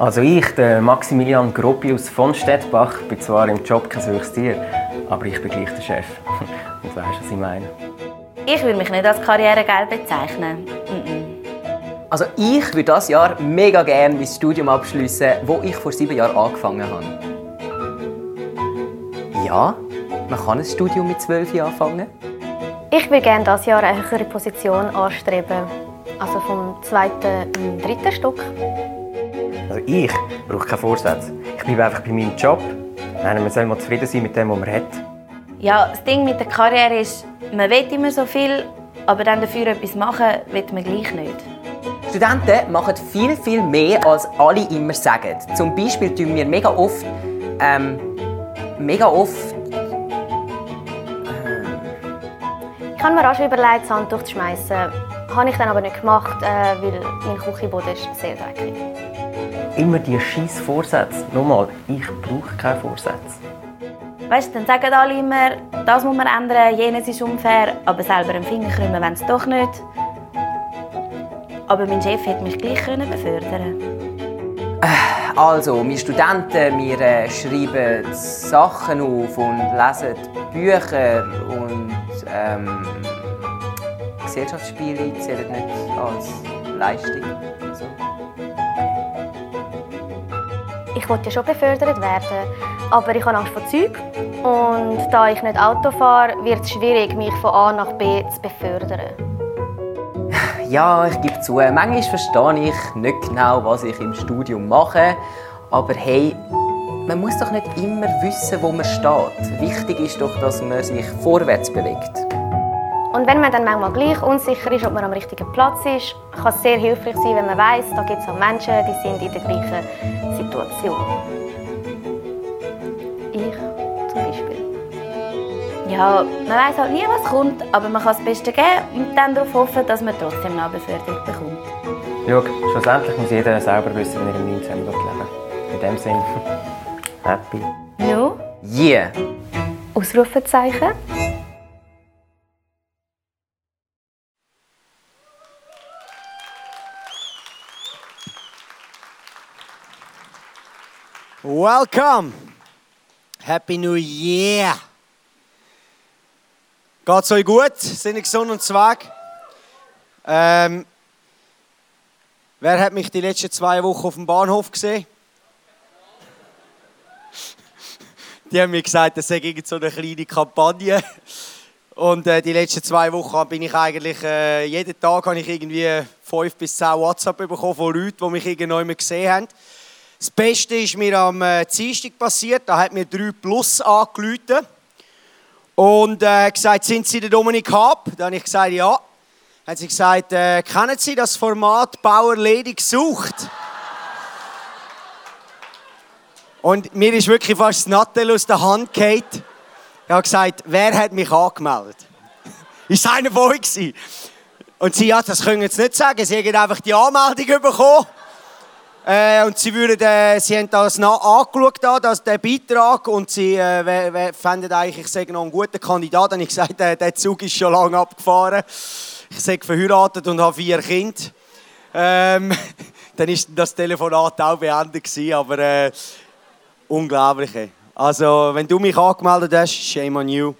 Also ich, der Maximilian Gropius von Stettbach, bin zwar im Job kein höchstes Tier, aber ich bin gleich der Chef. Und weißt, was ich meine. Ich würde mich nicht als Karrieregeil bezeichnen. Also ich würde das Jahr mega gerne mein Studium abschließen, wo ich vor sieben Jahren angefangen habe. Ja, man kann ein Studium mit zwölf Jahren anfangen. Ich würde gerne dieses Jahr eine höhere Position anstreben. Also vom zweiten im dritten Stock. Ich brauche keinen Vorsatz. Ich bleibe einfach bei meinem Job. Nein, man soll mal zufrieden sein mit dem, was man hat. Ja, das Ding mit der Karriere ist, man will immer so viel, aber dann dafür etwas machen, will man gleich nicht. Studenten machen viel, viel mehr, als alle immer sagen. Zum Beispiel tun wir mega oft, ähm, mega oft Ich habe mir auch schon überlegt, das Handtuch zu schmeißen. Habe ich dann aber nicht gemacht, äh, weil mein Küchenboden ist sehr dreckig. Immer die scheiß Vorsätze. Nochmal, ich brauche keine Vorsätze. Weißt du, dann sagen alle immer, das muss man ändern, jenes ist unfair, aber selber einen Finger krümmen wenn es doch nicht. Aber mein Chef hätte mich gleich können befördern Also, wir Studenten, wir äh, schreiben Sachen auf und lesen Bücher und ähm, Gesellschaftsspiele zählen nicht als Leistung. Ich wollte ja schon befördert werden, aber ich habe Angst vor Zeug. Und da ich nicht Auto fahre, wird es schwierig, mich von A nach B zu befördern. Ja, ich gebe zu, manchmal verstehe ich nicht genau, was ich im Studium mache. Aber hey, man muss doch nicht immer wissen, wo man steht. Wichtig ist doch, dass man sich vorwärts bewegt. Und wenn man dann manchmal gleich unsicher ist, ob man am richtigen Platz ist, kann es sehr hilfreich sein, wenn man weiß, da gibt es auch Menschen, die sind in der gleichen Situation. Ich zum Beispiel. Ja, man weiß halt nie, was kommt, aber man kann das Beste geben und dann darauf hoffen, dass man trotzdem eine Beförderung bekommt. Schau, schlussendlich muss jeder selber wissen, wie er im 19. leben. In dem Sinne, happy. No? Yeah! Ausrufezeichen. Welcome. Happy New Year. Geht's euch gut? Sind ihr gesund und zwag? Ähm, wer hat mich die letzten zwei Wochen auf dem Bahnhof gesehen? Die haben mir gesagt, das sei so eine kleine Kampagne. Und äh, die letzten zwei Wochen bin ich eigentlich, äh, jeden Tag habe ich irgendwie fünf bis zehn WhatsApp bekommen von Leuten, die mich irgendwann gesehen haben. Das Beste ist mir am äh, Dienstag passiert. Da hat mir 3 Plus angerufen und äh, gesagt, sind Sie der Dominik Hab? Dann habe ich gesagt, ja. Dann hat sie gesagt, äh, kennen Sie das Format Bauer ledig sucht? Und mir ist wirklich fast das Nattel aus der Hand gefallen. Ich habe gesagt, wer hat mich angemeldet? ist einer von euch? Und sie, ja, das können Sie nicht sagen. Sie haben einfach die Anmeldung bekommen. Äh, und sie, würden, äh, sie haben das angeschaut, da, das, den Beitrag, und sie äh, fänden eigentlich, ich sage noch einen guten Kandidat. Und ich gesagt, äh, der Zug ist schon lange abgefahren. Ich sage verheiratet und habe vier Kinder. Ähm, dann war das Telefonat auch beendet gewesen, aber äh, unglaublich. Also, wenn du mich angemeldet hast, shame on you.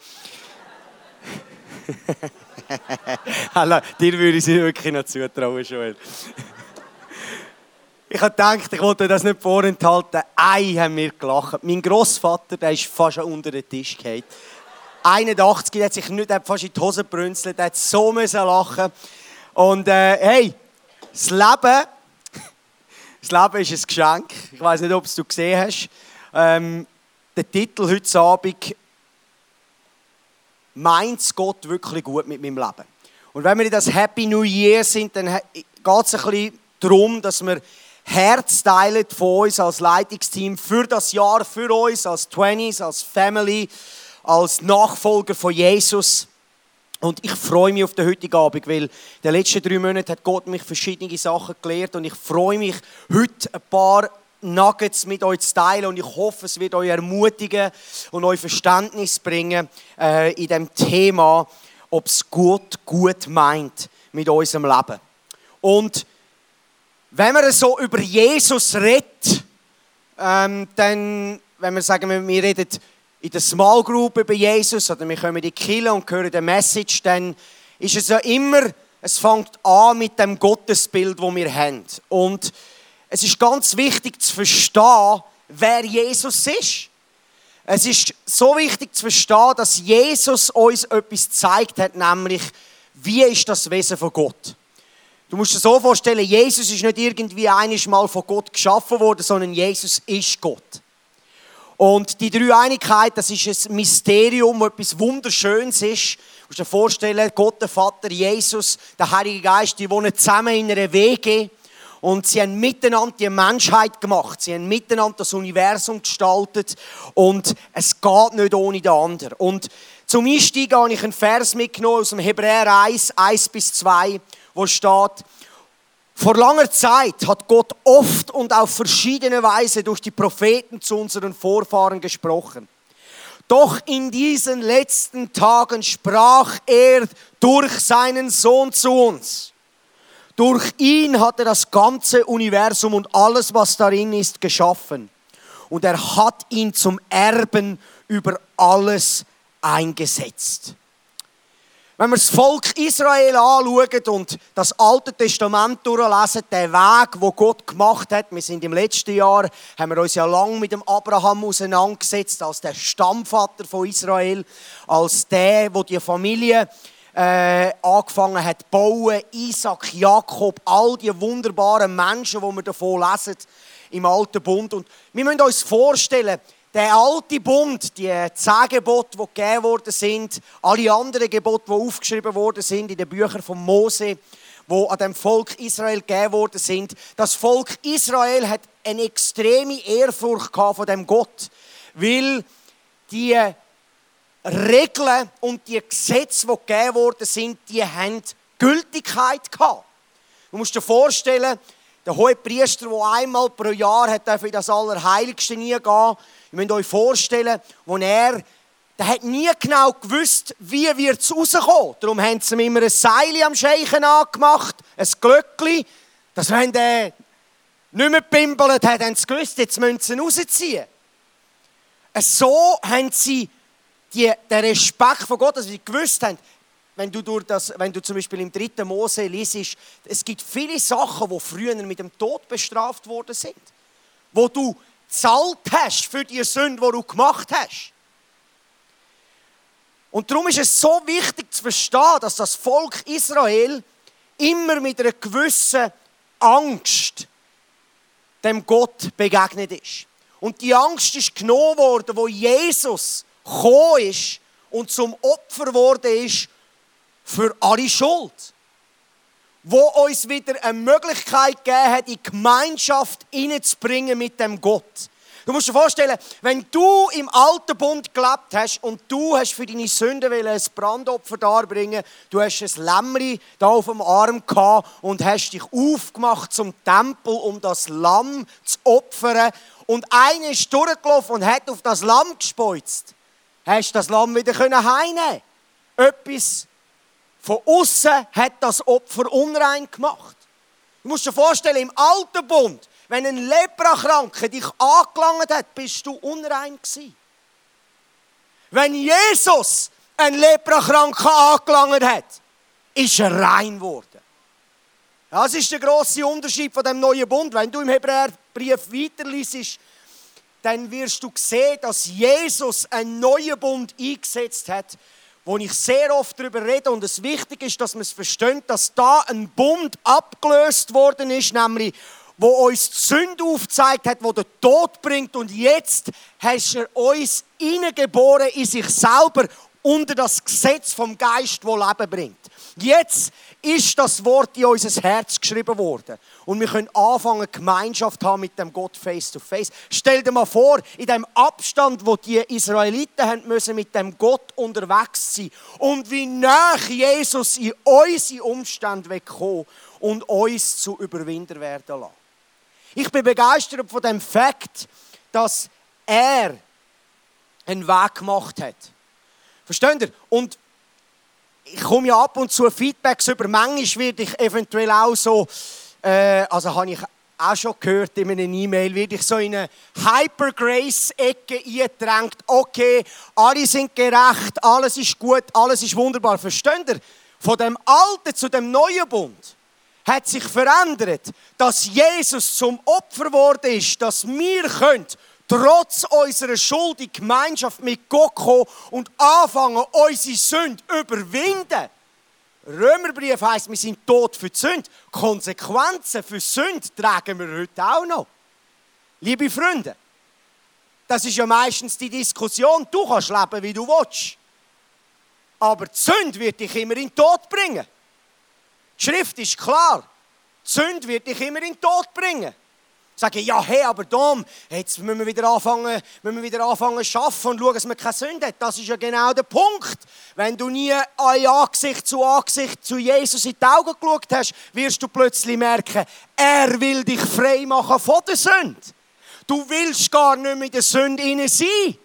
Dir würde ich sie wirklich noch zutrauen, Joel. Ich habe gedacht, ich wollte das nicht vorenthalten. Ei haben wir gelacht. Mein Großvater, der ist fast unter den Tisch gefallen. 81, der hat sich nicht hat fast in die Hose brünzelt, der hat so müssen lachen. Und äh, hey, das Leben, das Leben ist ein Geschenk. Ich weiß nicht, ob es du gesehen hast. Ähm, der Titel heute Abend meint Gott wirklich gut mit meinem Leben. Und wenn wir in das Happy New Year sind, dann geht es ein bisschen darum, dass wir Herz teilen von uns als Leitungsteam für das Jahr, für uns als Twenties, als Family, als Nachfolger von Jesus. Und ich freue mich auf den heutigen Abend, weil in den letzten drei Monaten hat Gott mich verschiedene Sachen gelehrt und ich freue mich, heute ein paar Nuggets mit euch zu teilen und ich hoffe, es wird euch ermutigen und euch Verständnis bringen äh, in dem Thema, ob es Gott gut meint mit unserem Leben. Und wenn man so über Jesus redet, ähm, dann, wenn wir sagen, wir reden in der Small Group über Jesus oder wir kommen in die Kille und hören die Message, dann ist es ja immer, es fängt an mit dem Gottesbild, wo wir haben. Und es ist ganz wichtig zu verstehen, wer Jesus ist. Es ist so wichtig zu verstehen, dass Jesus uns etwas gezeigt hat, nämlich, wie ist das Wesen von Gott. Du musst dir so vorstellen, Jesus ist nicht irgendwie einmal von Gott geschaffen worden, sondern Jesus ist Gott. Und die Dreieinigkeit, das ist ein Mysterium, etwas Wunderschönes ist. Du musst dir vorstellen, Gott, der Vater, Jesus, der Heilige Geist, die wohnen zusammen in einer Wege. Und sie haben miteinander die Menschheit gemacht. Sie haben miteinander das Universum gestaltet. Und es geht nicht ohne den anderen. Und zum Einstieg habe ich einen Vers mitgenommen aus dem Hebräer 1, 1 bis 2 wo steht, vor langer Zeit hat Gott oft und auf verschiedene Weise durch die Propheten zu unseren Vorfahren gesprochen. Doch in diesen letzten Tagen sprach er durch seinen Sohn zu uns. Durch ihn hat er das ganze Universum und alles, was darin ist, geschaffen. Und er hat ihn zum Erben über alles eingesetzt. Wenn wir das Volk Israel anschauen und das Alte Testament durchlesen, der Weg, wo Gott gemacht hat, wir sind im letzten Jahr, haben wir uns ja lang mit dem Abraham auseinandergesetzt, als der Stammvater von Israel, als der, wo die Familie äh, angefangen hat zu bauen, Isaac, Jakob, all die wunderbaren Menschen, die wir davon lesen im Alten Bund. Und wir müssen uns vorstellen, der alte Bund, die zehn Gebote, die gegeben worden sind, alle anderen Gebote, die aufgeschrieben worden sind in den Büchern von Mose, wo an dem Volk Israel gegeben worden sind. Das Volk Israel hat eine extreme Ehrfurcht von dem Gott, weil die Regeln und die Gesetze, die gegeben worden sind, die haben Gültigkeit gehabt. Du musst dir vorstellen, der hohe Priester, der einmal pro Jahr hat in das Allerheiligste nie gehen Ihr müsst euch vorstellen, wo er, der hat nie genau gewusst, wie wird es rauskommen. Darum haben sie ihm immer ein Seil am Scheichen angemacht, ein Glöckchen, dass wenn der nicht mehr pimpelt hat, haben sie gewusst, jetzt müssen sie ihn rausziehen. So haben sie die, den Respekt von Gott, dass sie gewusst haben, wenn du, durch das, wenn du zum Beispiel im dritten Mose liest, es gibt viele Sachen, die früher mit dem Tod bestraft worden sind. Wo du zahlt hast für die Sünde, die du gemacht hast. Und darum ist es so wichtig zu verstehen, dass das Volk Israel immer mit einer gewissen Angst dem Gott begegnet ist. Und die Angst ist genommen worden, wo Jesus gekommen ist und zum Opfer geworden ist für alle Schuld wo uns wieder eine Möglichkeit gegeben hat, in Gemeinschaft hineinzubringen mit dem Gott. Du musst dir vorstellen, wenn du im alten Bund gelebt hast und du hast für deine Sünden ein Brandopfer darbringen, du hast ein Lämmri da auf dem Arm gehabt und hast dich aufgemacht zum Tempel, um das Lamm zu opfern. Und einer ist durchgelaufen und hat auf das Lamm gespeuzt. Hast du das Lamm wieder heimnehmen Etwas von außen hat das Opfer unrein gemacht. Du musst dir vorstellen, im alten Bund, wenn ein Leprakranker dich angelangt hat, bist du unrein gewesen. Wenn Jesus einen Leprakranken angelangt hat, ist er rein geworden. Das ist der große Unterschied von dem neuen Bund. Wenn du im Hebräerbrief weiterliest, dann wirst du sehen, dass Jesus einen neuen Bund eingesetzt hat, wo ich sehr oft darüber rede und es wichtig ist, dass man es versteht, dass da ein Bund abgelöst worden ist, nämlich wo uns die Sünde aufgezeigt hat, wo der Tod bringt und jetzt hast er uns hineingeboren in sich selber unter das Gesetz vom Geist, wo Leben bringt. Jetzt ist das Wort in unser Herz geschrieben worden. Und wir können anfangen, Gemeinschaft haben mit dem Gott face to face. Stell dir mal vor, in dem Abstand, wo die Israeliten haben müssen mit dem Gott unterwegs sein und wie nah Jesus in unsere Umstände wegkommen und uns zu Überwinder werden lassen. Ich bin begeistert von dem Fakt, dass er einen Weg gemacht hat. Versteht ihr? Und ich komme ja ab und zu Feedbacks über. Manchmal werde ich eventuell auch so äh, also habe ich auch schon gehört in einem E-Mail, werde ich so in eine Hyper-Grace-Ecke eingedrängt. Okay, alle sind gerecht, alles ist gut, alles ist wunderbar. Versteht ihr? Von dem Alten zu dem Neuen Bund hat sich verändert, dass Jesus zum Opfer geworden ist, dass wir können, trotz unserer Schuld in Gemeinschaft mit Gott kommen und anfangen, unsere Sünde überwinden. Römerbrief heißt, wir sind tot für die Sünde. Konsequenzen für Sünde tragen wir heute auch noch. Liebe Freunde, das ist ja meistens die Diskussion. Du kannst leben, wie du willst. Aber die Sünde wird dich immer in den Tod bringen. Die Schrift ist klar. Die Sünde wird dich immer in den Tod bringen. Sagen, ja, hey, aber Dom, jetzt müssen wir wieder anfangen, müssen wir wieder anfangen zu arbeiten und schauen, dass wir keine Sünde haben. Das ist ja genau der Punkt. Wenn du nie ein Angesicht zu Angesicht zu Jesus in die Augen geschaut hast, wirst du plötzlich merken, er will dich frei machen von der Sünde. Du willst gar nicht mehr in der Sünde sein.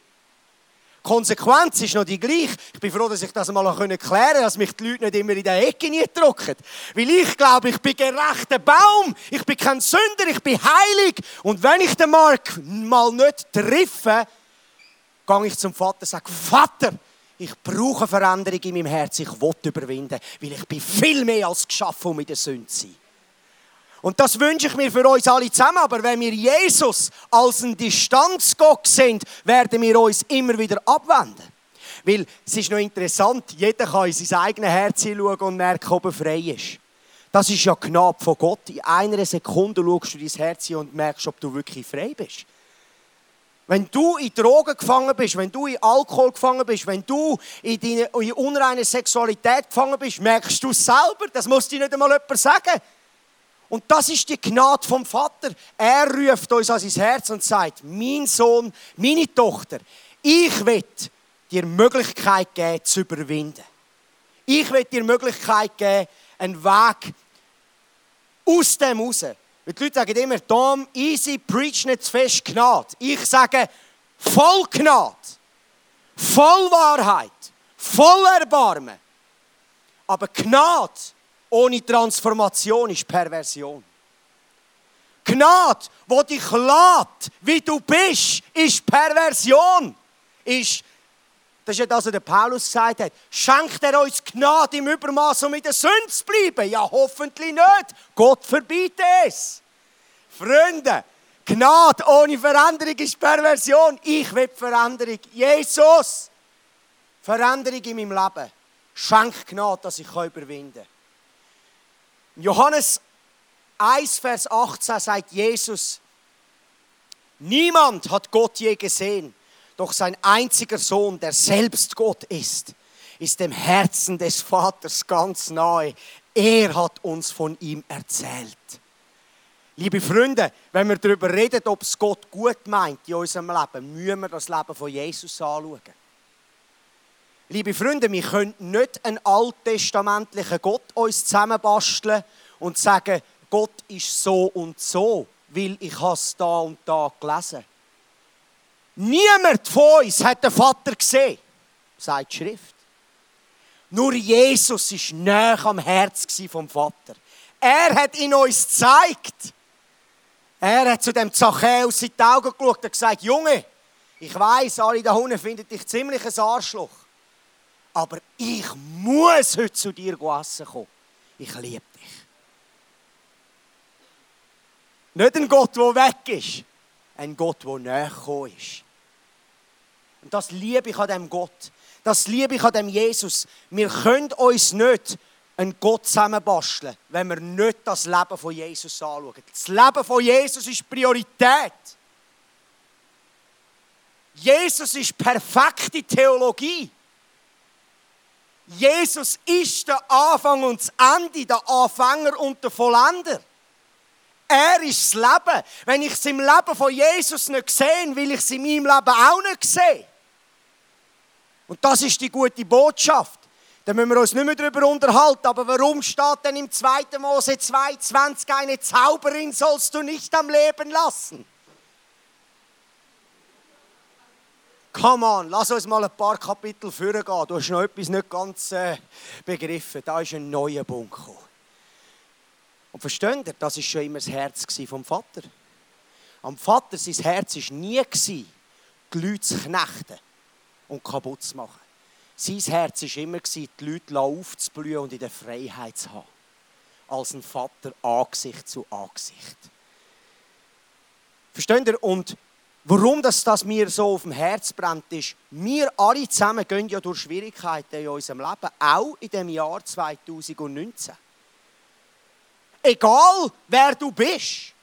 Konsequenz ist noch die gleiche. Ich bin froh, dass ich das mal klären konnte, dass mich die Leute nicht immer in der Ecke drücken. Weil ich glaube, ich bin gerechter Baum. Ich bin kein Sünder, ich bin heilig. Und wenn ich den Mark mal nicht treffe, gehe ich zum Vater und sage, Vater, ich brauche Veränderung in meinem Herz. Ich will überwinden, weil ich bin viel mehr als geschaffen, um in der Sünde zu sein. Und das wünsche ich mir für uns alle zusammen. Aber wenn wir Jesus als ein Distanzgott sind, werden wir uns immer wieder abwenden. Weil es ist noch interessant, jeder kann in sein eigenes Herz hinschauen und merken, ob er frei ist. Das ist ja knapp von Gott. In einer Sekunde schaust du dein Herz hin und merkst, ob du wirklich frei bist. Wenn du in Drogen gefangen bist, wenn du in Alkohol gefangen bist, wenn du in deine in unreine Sexualität gefangen bist, merkst du es selber. Das muss dir nicht einmal jemand sagen. Und das ist die Gnade vom Vater. Er ruft uns an sein Herz und sagt, mein Sohn, meine Tochter, ich will dir Möglichkeit geben, zu überwinden. Ich will dir Möglichkeit geben, einen Weg aus dem raus. Weil die Leute sagen immer, Tom, easy, preach nicht zu fest Gnade. Ich sage, voll Gnade, voll Wahrheit, voll Erbarmen. Aber Gnade ohne Transformation ist Perversion. Gnade, wo dich lädt, wie du bist, ist Perversion. Ist, das ist ja das, was der Paulus gesagt hat. Schenkt er uns Gnade im Übermaß, um in der Sünde zu bleiben? Ja, hoffentlich nicht. Gott verbietet es. Freunde, Gnade ohne Veränderung ist Perversion. Ich will Veränderung. Jesus, Veränderung in meinem Leben. Schenk Gnade, dass ich überwinden kann. Johannes 1, Vers 18 sagt Jesus, niemand hat Gott je gesehen, doch sein einziger Sohn, der selbst Gott ist, ist dem Herzen des Vaters ganz nahe. Er hat uns von ihm erzählt. Liebe Freunde, wenn wir darüber reden, ob es Gott gut meint in unserem Leben, müssen wir das Leben von Jesus anschauen. Liebe Freunde, wir können nicht einen alttestamentlichen Gott uns zusammenbasteln und sagen, Gott ist so und so, weil ich es da und da gelesen. Niemand von uns hat den Vater gesehen, sagt die Schrift. Nur Jesus ist näher am Herz vom Vater. Er hat ihn uns gezeigt. Er hat zu dem Zachäus in die Augen geschaut und gesagt, Junge, ich weiß, alle da unten finden dich ziemlich ein Arschloch aber ich muss heute zu dir essen kommen. Ich liebe dich. Nicht ein Gott, der weg ist, ein Gott, der näher ist. Und das liebe ich an dem Gott. Das liebe ich an dem Jesus. Wir können uns nicht einen Gott zusammenbasteln, wenn wir nicht das Leben von Jesus anschauen. Das Leben von Jesus ist Priorität. Jesus ist perfekte Theologie. Jesus ist der Anfang und das Ende, der Anfänger und der Vollender. Er ist das Leben. Wenn ich es im Leben von Jesus nicht sehe, will ich es in meinem Leben auch nicht sehen. Und das ist die gute Botschaft. Da müssen wir uns nicht mehr darüber unterhalten. Aber warum steht denn im 2. Mose 2,20 eine Zauberin sollst du nicht am Leben lassen? Come on, lass uns mal ein paar Kapitel vorgehen. Du hast noch etwas nicht ganz äh, begriffen. Da ist ein neuer Punkt gekommen. Und versteht ihr, das war schon immer das Herz vom Vater. Am Vater, sein Herz war nie, die Leute zu knechten und kaputt zu machen. Sein Herz war immer, die Leute aufzublühen und in der Freiheit zu haben. Als ein Vater Angesicht zu Angesicht. Versteht ihr? Und warum das, das mir so auf dem Herz brennt, ist, wir alle zusammen gehen ja durch Schwierigkeiten in unserem Leben, auch in dem Jahr 2019. Egal, wer du bist.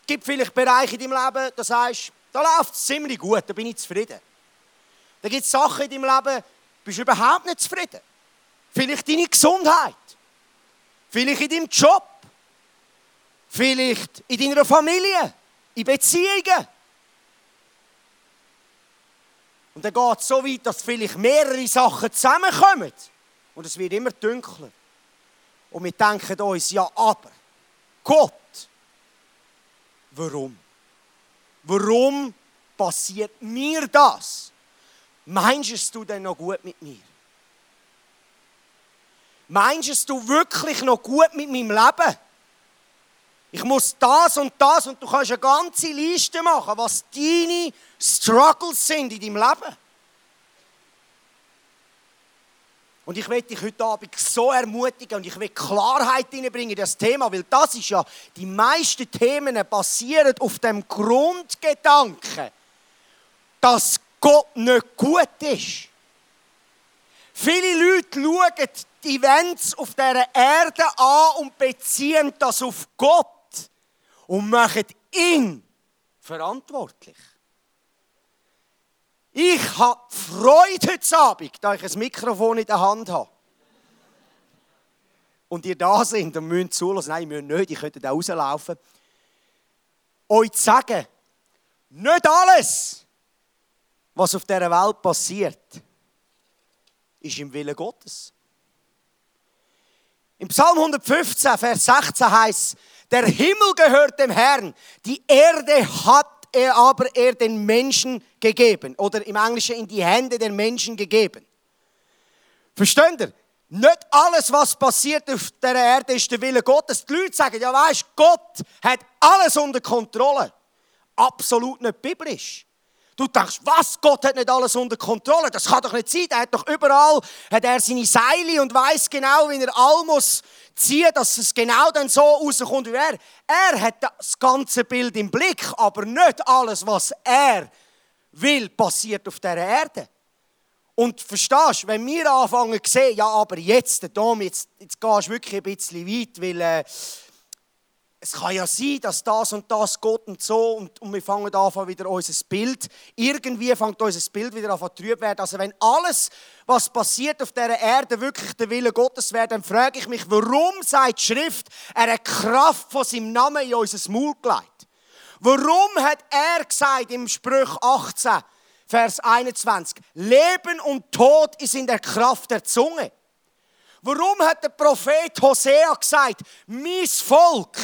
Es gibt vielleicht Bereiche in deinem Leben, da sagst da läuft es ziemlich gut, da bin ich zufrieden. Da gibt es Sachen in deinem Leben, bist du überhaupt nicht zufrieden. Vielleicht deine Gesundheit. Vielleicht in deinem Job. Vielleicht in deiner Familie. In Beziehungen. Und dann geht es so weit, dass vielleicht mehrere Sachen zusammenkommen. Und es wird immer dunkler. Und wir denken uns, ja, aber Gott, warum? Warum passiert mir das? Meinst du denn noch gut mit mir? Meinst du wirklich noch gut mit meinem Leben? Ich muss das und das und du kannst eine ganze Liste machen, was deine Struggles sind in deinem Leben. Und ich möchte dich heute Abend so ermutigen und ich will Klarheit hineinbringen in das Thema, weil das ist ja, die meisten Themen basieren auf dem Grundgedanken, dass Gott nicht gut ist. Viele Leute schauen die Events auf dieser Erde an und beziehen das auf Gott und machen ihn verantwortlich. Ich habe Freude heute Abend, da ich ein Mikrofon in der Hand habe. Und ihr da sind und müsst zulassen. Nein, ihr müsst nicht, ich könnte da rauslaufen. Euch zu sagen, nicht alles, was auf dieser Welt passiert, ist im Willen Gottes. Im Psalm 115, Vers 16 heißt der Himmel gehört dem Herrn, die Erde hat er aber er den Menschen gegeben. Oder im Englischen in die Hände der Menschen gegeben. Versteht ihr? Nicht alles, was passiert auf der Erde, ist der Wille Gottes. Die Leute sagen, ja weißt, Gott hat alles unter Kontrolle. Absolut nicht biblisch. Du denkst, was? Gott hat nicht alles unter Kontrolle. Das kann doch nicht sein. Er hat doch überall hat er seine Seile und weiß genau, wie er all muss ziehen, dass es genau dann so rauskommt wie er. Er hat das ganze Bild im Blick, aber nicht alles, was er will, passiert auf dieser Erde. Und verstehst, du, wenn wir anfangen zu sehen, ja, aber jetzt, Dom, jetzt, jetzt gehst du wirklich ein bisschen weit, weil äh, es kann ja sein, dass das und das Gott und so und, und wir fangen an wieder unser Bild, irgendwie fängt unser Bild wieder an trüb werden. Also wenn alles, was passiert auf dieser Erde, wirklich der Wille Gottes wäre, dann frage ich mich, warum sagt die Schrift, er hat Kraft von seinem Namen in unser Maul gelegt? Warum hat er gesagt im Sprüch 18, Vers 21, Leben und Tod ist in der Kraft der Zunge? Warum hat der Prophet Hosea gesagt, mein Volk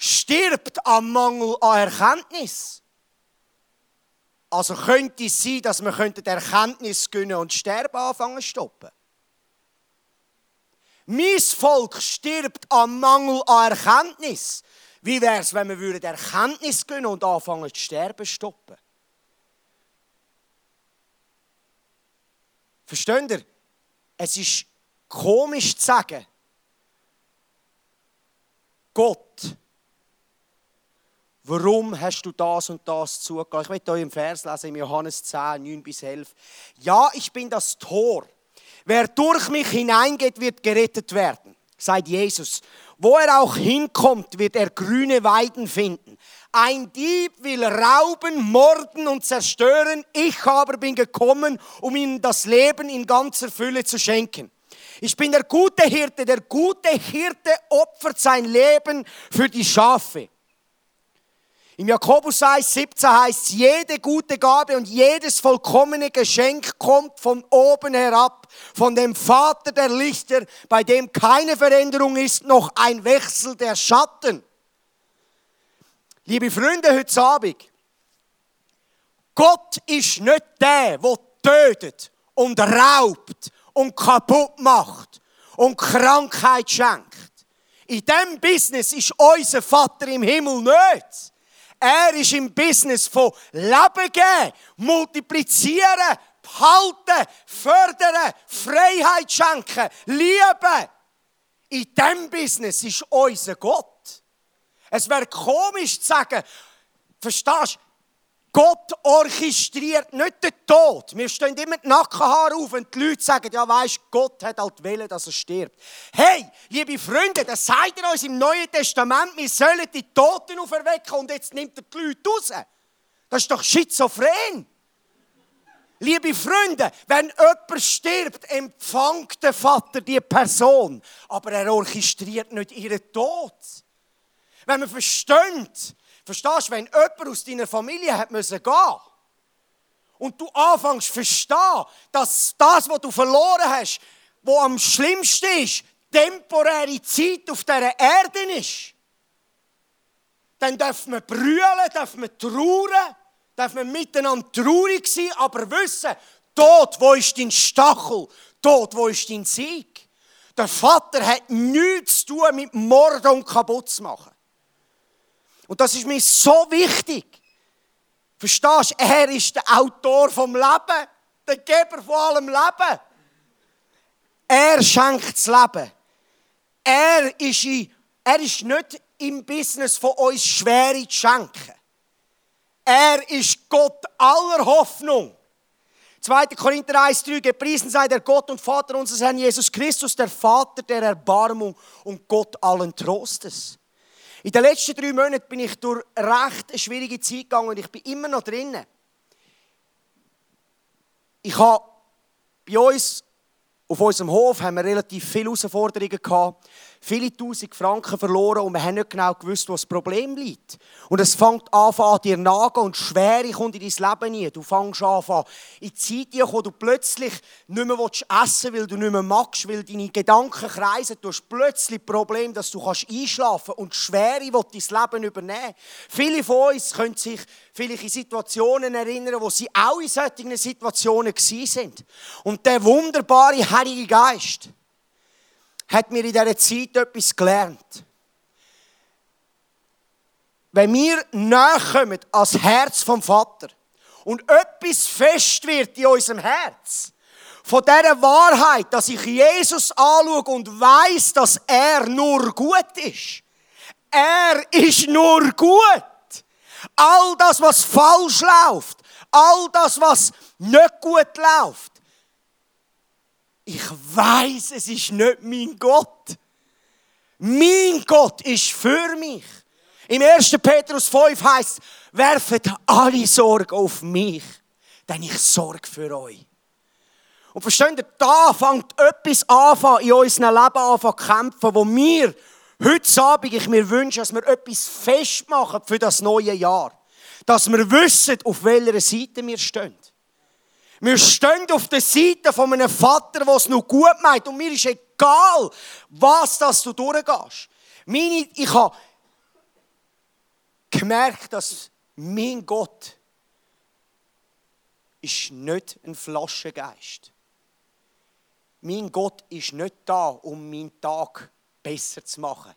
stirbt am Mangel an Erkenntnis. Also könnte es sein, dass wir die Erkenntnis gönnen und Sterben anfangen stoppen. Mein Volk stirbt am Mangel an Erkenntnis. Wie wäre es, wenn wir Erkenntnis gönnen und anfangen zu sterben stoppen? Versteht ihr? Es ist komisch zu sagen, Gott Warum hast du das und das zugelassen? Ich möchte euch im Vers lesen, im Johannes 10, 9 bis 11. Ja, ich bin das Tor. Wer durch mich hineingeht, wird gerettet werden, sagt Jesus. Wo er auch hinkommt, wird er grüne Weiden finden. Ein Dieb will rauben, morden und zerstören. Ich aber bin gekommen, um ihnen das Leben in ganzer Fülle zu schenken. Ich bin der gute Hirte. Der gute Hirte opfert sein Leben für die Schafe. Im Jakobus 1, 17 heißt es, jede gute Gabe und jedes vollkommene Geschenk kommt von oben herab, von dem Vater der Lichter, bei dem keine Veränderung ist, noch ein Wechsel der Schatten. Liebe Freunde, heute Abend, Gott ist nicht der, der tötet und raubt und kaputt macht und Krankheit schenkt. In diesem Business ist unser Vater im Himmel nicht. Er ist im Business von Leben geben, multiplizieren, behalten, fördern, Freiheit schenken, lieben. In diesem Business ist unser Gott. Es wäre komisch zu sagen, verstehst du, Gott orchestriert nicht den Tod. Wir stehen immer die Nackenhaare auf, wenn die Leute sagen, ja weisst, Gott hat halt wollen, dass er stirbt. Hey, liebe Freunde, das sagt er uns im Neuen Testament, wir sollen die Toten auferwecken und jetzt nimmt er die Leute raus. Das ist doch schizophren. Liebe Freunde, wenn jemand stirbt, empfängt der Vater die Person, aber er orchestriert nicht ihren Tod. Wenn man versteht, verstehst du, wenn jemand aus deiner Familie hat müssen gehen und du anfängst zu verstehen, dass das, was du verloren hast, wo am schlimmsten ist, temporäre Zeit auf dieser Erde ist, dann darf man brüllen, darf man trauern, darf man miteinander traurig sein, aber wissen, dort, wo ist dein Stachel, dort, wo ist dein Sieg. Der Vater hat nichts zu tun mit Morden und kaputt zu machen. Und das ist mir so wichtig. Verstehst du? Er ist der Autor vom Leben, der Geber von allem Leben. Er schenkt das Leben. Er ist, in, er ist nicht im Business von uns Schwere zu schenken. Er ist Gott aller Hoffnung. 2. Korinther 1,3 Gepriesen sei der Gott und Vater unseres Herrn Jesus Christus, der Vater der Erbarmung und Gott allen Trostes. In den letzten drei Monaten bin ich durch recht eine schwierige Zeit gegangen und ich bin immer noch drinnen. Ich habe bei uns auf unserem Hof haben wir relativ viele Herausforderungen gehabt, viele tausend Franken verloren und wir haben nicht genau gewusst, wo das Problem liegt. Und es fängt an, an dir nagen und Schwere kommt in dein Leben nie. Du fängst an, in die Zeit wo du plötzlich nicht mehr essen willst, weil du nicht mehr magst, weil deine Gedanken kreisen. Du hast plötzlich das Problem, dass du einschlafen kannst und Schwere will dein Leben übernehmen. Viele von uns können sich vielleicht in Situationen erinnern, wo sie auch in solchen Situationen sind. Und der wunderbare Heilige Geist hat mir in dieser Zeit etwas gelernt wenn wir näher kommen als Herz vom Vater und etwas fest wird in unserem Herz, von dieser Wahrheit, dass ich Jesus anschaue und weiß, dass er nur gut ist. Er ist nur gut. All das, was falsch läuft, all das, was nicht gut läuft, ich weiß, es ist nicht mein Gott. Mein Gott ist für mich. Im 1. Petrus 5 heißt, werfet alle Sorge auf mich, denn ich sorge für euch. Und versteht ihr, da fängt etwas an, in unserem Leben an zu kämpfen, wo wir heute Abend, ich mir wünsche, dass wir etwas festmachen für das neue Jahr. Dass wir wissen, auf welcher Seite wir stehen. Wir stehen auf der Seite von einem Vater, der es noch gut meint. Und mir ist egal, was das du durchgehst. Meine, ich habe gemerkt, dass mein Gott ist nicht ein Flaschengeist. Mein Gott ist nicht da, um meinen Tag besser zu machen.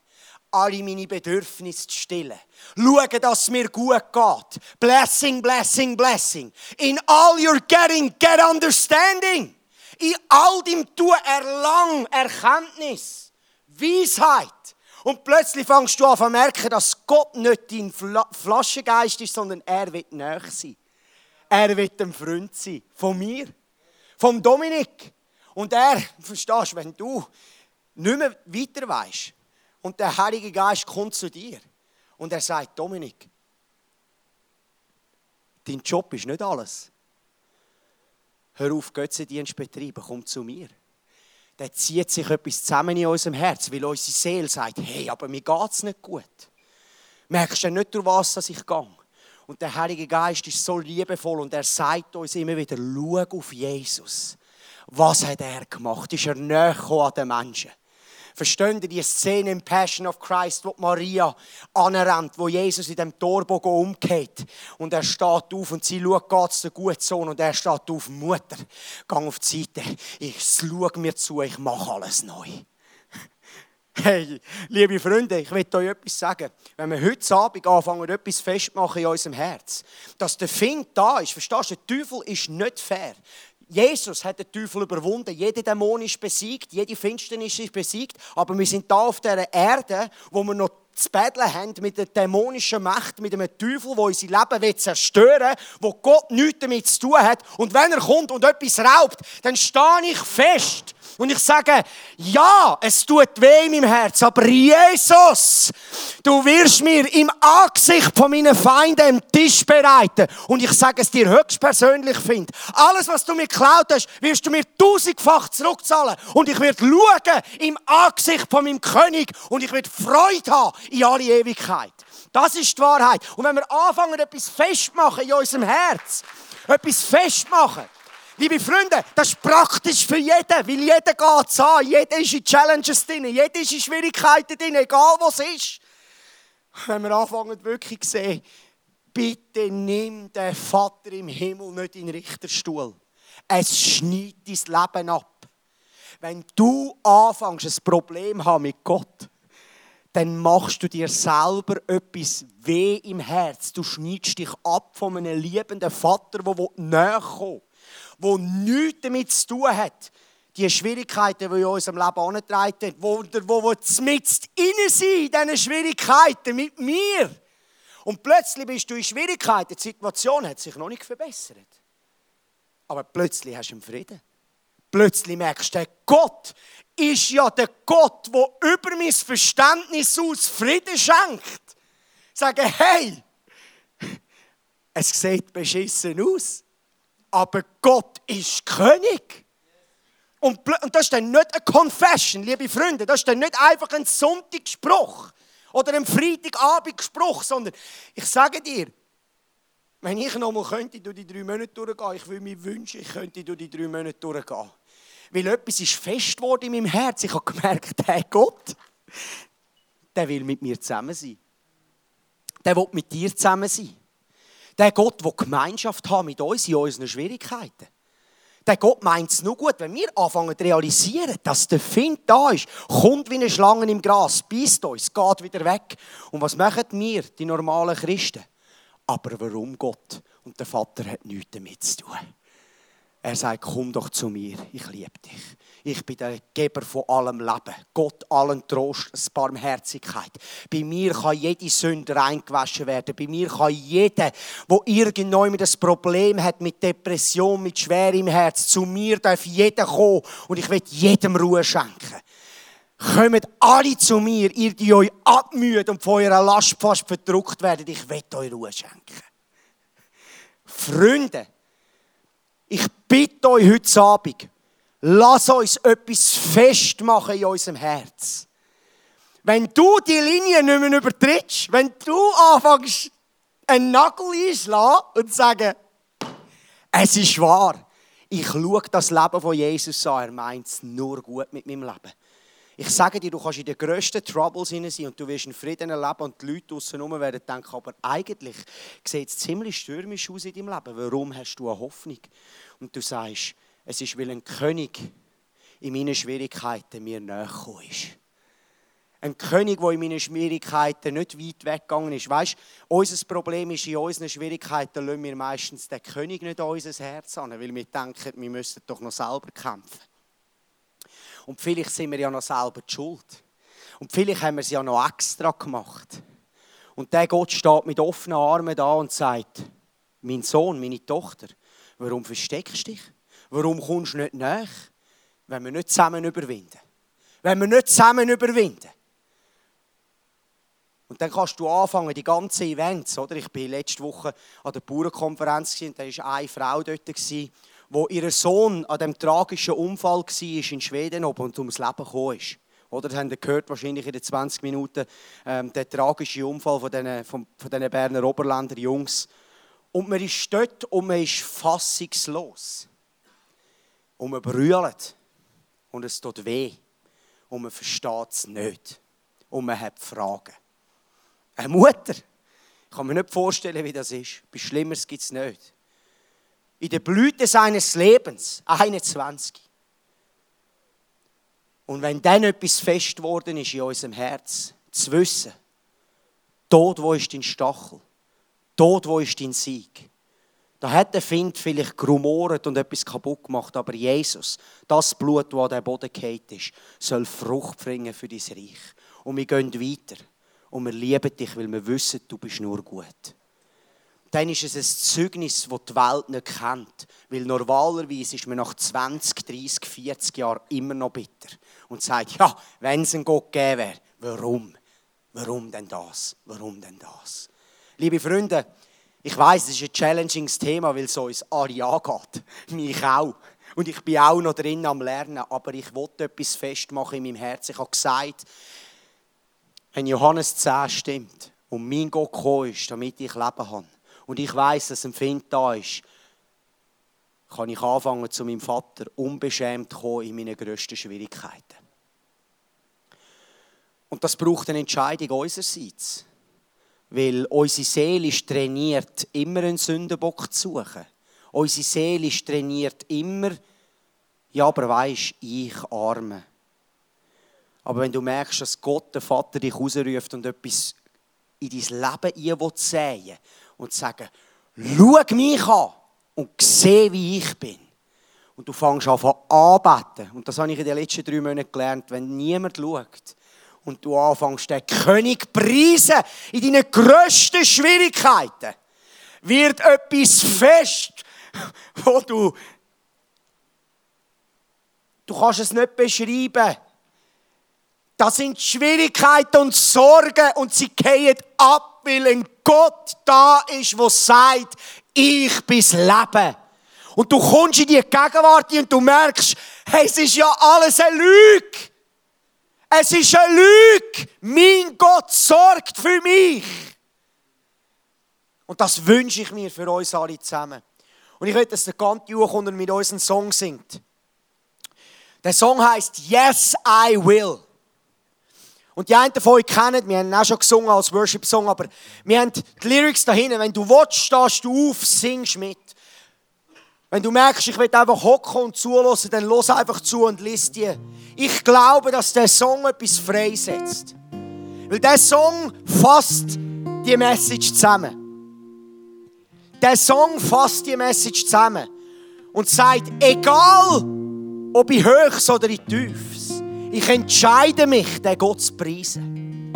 Alle meine Bedürfnisse zu stillen. Schauen, dass es mir gut geht. Blessing, blessing, blessing. In all you're getting, get understanding. In all dem Tu erlang Erkenntnis, Weisheit, und plötzlich fängst du an zu merken, dass Gott nicht dein Flaschengeist ist, sondern er wird näher sein. Er wird ein Freund sein. Von mir. Vom Dominik. Und er, verstehst du, wenn du nicht mehr weiter weißt und der Heilige Geist kommt zu dir und er sagt, Dominik, dein Job ist nicht alles. Hör auf, Götzendienst betreiben, komm zu mir dann zieht sich etwas zusammen in unserem Herz, weil unsere Seele sagt, hey, aber mir geht es nicht gut. Merkst du nicht, durch was dass ich gehe? Und der Heilige Geist ist so liebevoll und er sagt uns immer wieder, schau auf Jesus. Was hat er gemacht? Ist er näher an den Menschen? Verstehen ihr die Szene im Passion of Christ, wo Maria anrennt, wo Jesus in dem Torbogen umgeht und er steht auf und sie schaut, geht's der gute Sohn und er steht auf, Mutter, gang auf die Seite, ich schaue mir zu, ich mache alles neu. Hey, liebe Freunde, ich will euch etwas sagen. Wenn wir heute Abend anfangen, etwas festmachen in unserem Herz, dass der Find da ist, verstehst du, der Teufel ist nicht fair. Jesus hat den Teufel überwunden. Jede Dämon ist besiegt, jede Finsternis ist besiegt. Aber wir sind da auf dieser Erde, wo wir noch zu betteln haben mit der dämonischen Macht, mit einem Teufel, der unser Leben zerstören will, wo Gott nichts damit zu tun hat. Und wenn er kommt und etwas raubt, dann stehe ich fest und ich sage, ja, es tut weh in meinem Herz, aber Jesus, du wirst mir im Angesicht von meinen Feinden einen Tisch bereiten. Und ich sage es dir höchstpersönlich, finde. Alles, was du mir geklaut hast, wirst du mir tausendfach zurückzahlen. Und ich werde schauen im Angesicht von meinem König und ich werde Freude haben in alle Ewigkeit. Das ist die Wahrheit. Und wenn wir anfangen, etwas festmachen in unserem Herz, etwas festmachen, Liebe Freunde, das ist praktisch für jeden, weil jeder geht es an. Jeder ist in Challenges drin, jeder ist in Schwierigkeiten drin, egal was ist. Wenn wir anfangen wirklich sehen, bitte nimm den Vater im Himmel nicht in den Richterstuhl. Es schneidet dein Leben ab. Wenn du anfängst, ein Problem haben mit Gott, dann machst du dir selber etwas weh im Herz. Du schneidest dich ab von einem liebenden Vater, der näher kommt wo nichts damit zu tun hat, die Schwierigkeiten, die in unserem Leben angetragen wo, wo, wo mit innen sind, in diesen Schwierigkeiten mit mir. Und plötzlich bist du in Schwierigkeiten, die Situation hat sich noch nicht verbessert. Aber plötzlich hast du einen Frieden. Plötzlich merkst du, der Gott ist ja der Gott, der über mein Verständnis aus Frieden schenkt. Sagen, hey, es sieht beschissen aus aber Gott ist König. Und, das ist dann nicht eine Confession, liebe Freunde. Das ist dann nicht einfach ein Sonntagsspruch oder ein Freitagabendspruch, sondern ich sage dir, wenn ich noch mal könnte durch die drei Monate durchgehen, ich würde mir wünschen, ich könnte durch die drei Monate durchgehen. Weil etwas ist fest geworden in meinem Herz. Ich habe gemerkt, hey Gott, der will mit mir zusammen sein. Der will mit dir zusammen sein. Der Gott, der Gemeinschaft hat mit uns in unseren Schwierigkeiten. Der Gott meint es nur gut, wenn wir anfangen zu realisieren, dass der Find da ist, kommt wie eine Schlange im Gras, beißt uns, geht wieder weg. Und was machen wir, die normalen Christen? Aber warum Gott? Und der Vater hat nichts damit zu tun. Er sagt, komm doch zu mir, ich liebe dich. Ich bin der Geber von allem Leben. Gott allen Trost, Barmherzigkeit. Bei mir kann jede Sünde reingewaschen werden. Bei mir kann jeder, der irgendwann das Problem hat mit Depression, mit schwer im Herz, zu mir darf jeder kommen und ich will jedem Ruhe schenken. Kommt alle zu mir, ihr, die euch abmüht und von eurer Last fast verdruckt werdet. Ich will euch Ruhe schenken. Freunde, ich bitte euch heute Abend, lass uns etwas festmachen in unserem Herz. Wenn du die Linie nicht mehr übertrittst, wenn du anfängst, einen Nagel einschlagen und sagen, es ist wahr, ich schaue das Leben von Jesus an, er meint es nur gut mit meinem Leben. Ich sage dir, du kannst in den grössten Troubles sein und du wirst in Frieden erleben und die Leute draussen herum werden denken, aber eigentlich sieht es ziemlich stürmisch aus in deinem Leben. Warum hast du eine Hoffnung? Und du sagst, es ist, weil ein König in meinen Schwierigkeiten mir näher ist. Ein König, der in meinen Schwierigkeiten nicht weit weggegangen ist. Weißt du, unser Problem ist, in unseren Schwierigkeiten lassen wir meistens den König nicht an unser Herz an, weil wir denken, wir müssten doch noch selber kämpfen. Und vielleicht sind wir ja noch selber die schuld. Und vielleicht haben wir es ja noch extra gemacht. Und der Gott steht mit offenen Armen da und sagt, mein Sohn, meine Tochter, warum versteckst du dich? Warum kommst du nicht nach? Wenn wir nicht zusammen überwinden. Wenn wir nicht zusammen überwinden. Und dann kannst du anfangen, die ganzen Events, oder? Ich war letzte Woche an der Bauernkonferenz und da war eine Frau dort, wo ihr Sohn an dem tragischen Unfall war in Schweden oben und ums Leben gekommen ist. Oder das habt ihr gehört, wahrscheinlich in den 20 Minuten, ähm, der tragische Unfall von diesen, von, von diesen Berner Oberländer Jungs. Und man ist dort und man ist fassungslos. Und man brüllt. Und es tut weh. Und man versteht es nicht. Und man hat Fragen. Eine Mutter, ich kann mir nicht vorstellen, wie das ist. Etwas Schlimmeres gibt es nicht in der Blüte seines Lebens, 21. Und wenn dann etwas fest geworden ist in unserem Herz, zu wissen, dort, wo ist dein Stachel, dort, wo ist dein Sieg, da hat der Find vielleicht grumort und etwas kaputt gemacht, aber Jesus, das Blut, das an den Boden gefallen ist, soll Frucht bringen für dein Reich. Und wir gehen weiter. Und wir lieben dich, weil wir wissen, du bist nur gut. Dann ist es ein Zeugnis, das die Welt nicht kennt. Weil normalerweise ist man nach 20, 30, 40 Jahren immer noch bitter. Und sagt, ja, wenn es einen Gott gegeben wäre, warum? Warum denn das? Warum denn das? Liebe Freunde, ich weiß, es ist ein challenging Thema, weil es uns alle angeht. Mich auch. Und ich bin auch noch drin am Lernen, aber ich wollte etwas festmachen in meinem Herzen. Ich habe gesagt, wenn Johannes 10 stimmt und mein Gott gekommen ist, damit ich Leben habe, und ich weiß, dass ein Find da ist, kann ich anfangen, zu meinem Vater unbeschämt zu kommen in meinen grössten Schwierigkeiten. Und das braucht eine Entscheidung unsererseits. Weil unsere Seele ist trainiert, immer einen Sündenbock zu suchen. Unsere Seele ist trainiert, immer, ja, aber weisst, ich arme. Aber wenn du merkst, dass Gott, der Vater, dich rausruft und etwas in dein Leben säen und sagen, schau mich an und sehe, wie ich bin. Und du fängst an zu anbeten. Und das habe ich in den letzten drei Monaten gelernt. Wenn niemand schaut, und du anfängst, den König preisen in deinen grössten Schwierigkeiten, wird etwas fest, wo du, du kannst es nicht beschreiben. Das sind Schwierigkeiten und Sorgen und sie gehen ab, weil ein Gott da ist, der sagt, ich bin das Leben. Und du kommst in die Gegenwart und du merkst, hey, es ist ja alles eine Lüge. Es ist eine Lüge. Mein Gott sorgt für mich. Und das wünsche ich mir für uns alle zusammen. Und ich will, dass der ganze Juchunter mit uns einen Song singt. Der Song heißt Yes, I Will. Und die einen von euch kennen, wir haben ihn auch schon gesungen als Worship-Song, aber wir haben die Lyrics dahinter. Wenn du willst, stehst du auf, singst mit. Wenn du merkst, ich will einfach hocken und zulassen, dann los einfach zu und lies die. Ich glaube, dass der Song etwas freisetzt. Weil der Song fasst die Message zusammen. Der Song fasst die Message zusammen und sagt, egal ob ich höchst oder in tiefs, ich entscheide mich, den Gott zu preisen.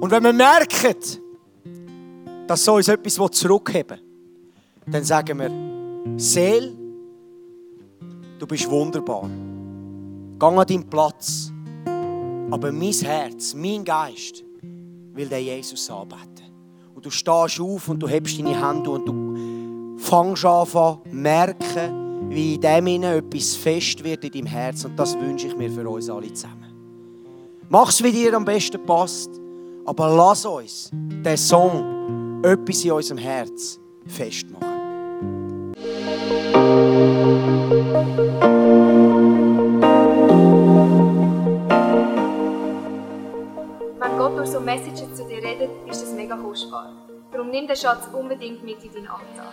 Und wenn wir merken, dass so uns etwas zurückheben dann sagen wir, Seel, du bist wunderbar. Geh an deinen Platz. Aber mein Herz, mein Geist will den Jesus anbeten. Und du stehst auf und du hebst deine Hände und du fängst an zu merken, wie in dem Sinne etwas fest wird in deinem Herz. Und das wünsche ich mir für uns alle zusammen. Mach es, wie dir am besten passt. Aber lass uns den Song etwas in unserem Herz festmachen. Wenn Gott durch so Messages zu dir redet, ist das mega kostbar. Darum nimm den Schatz unbedingt mit in deinen Alltag.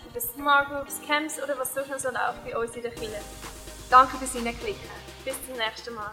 über Smart Groups, Camps oder was sonst noch so läuft bei uns in der Kirche. Danke fürs Hineinklicken. Bis zum nächsten Mal.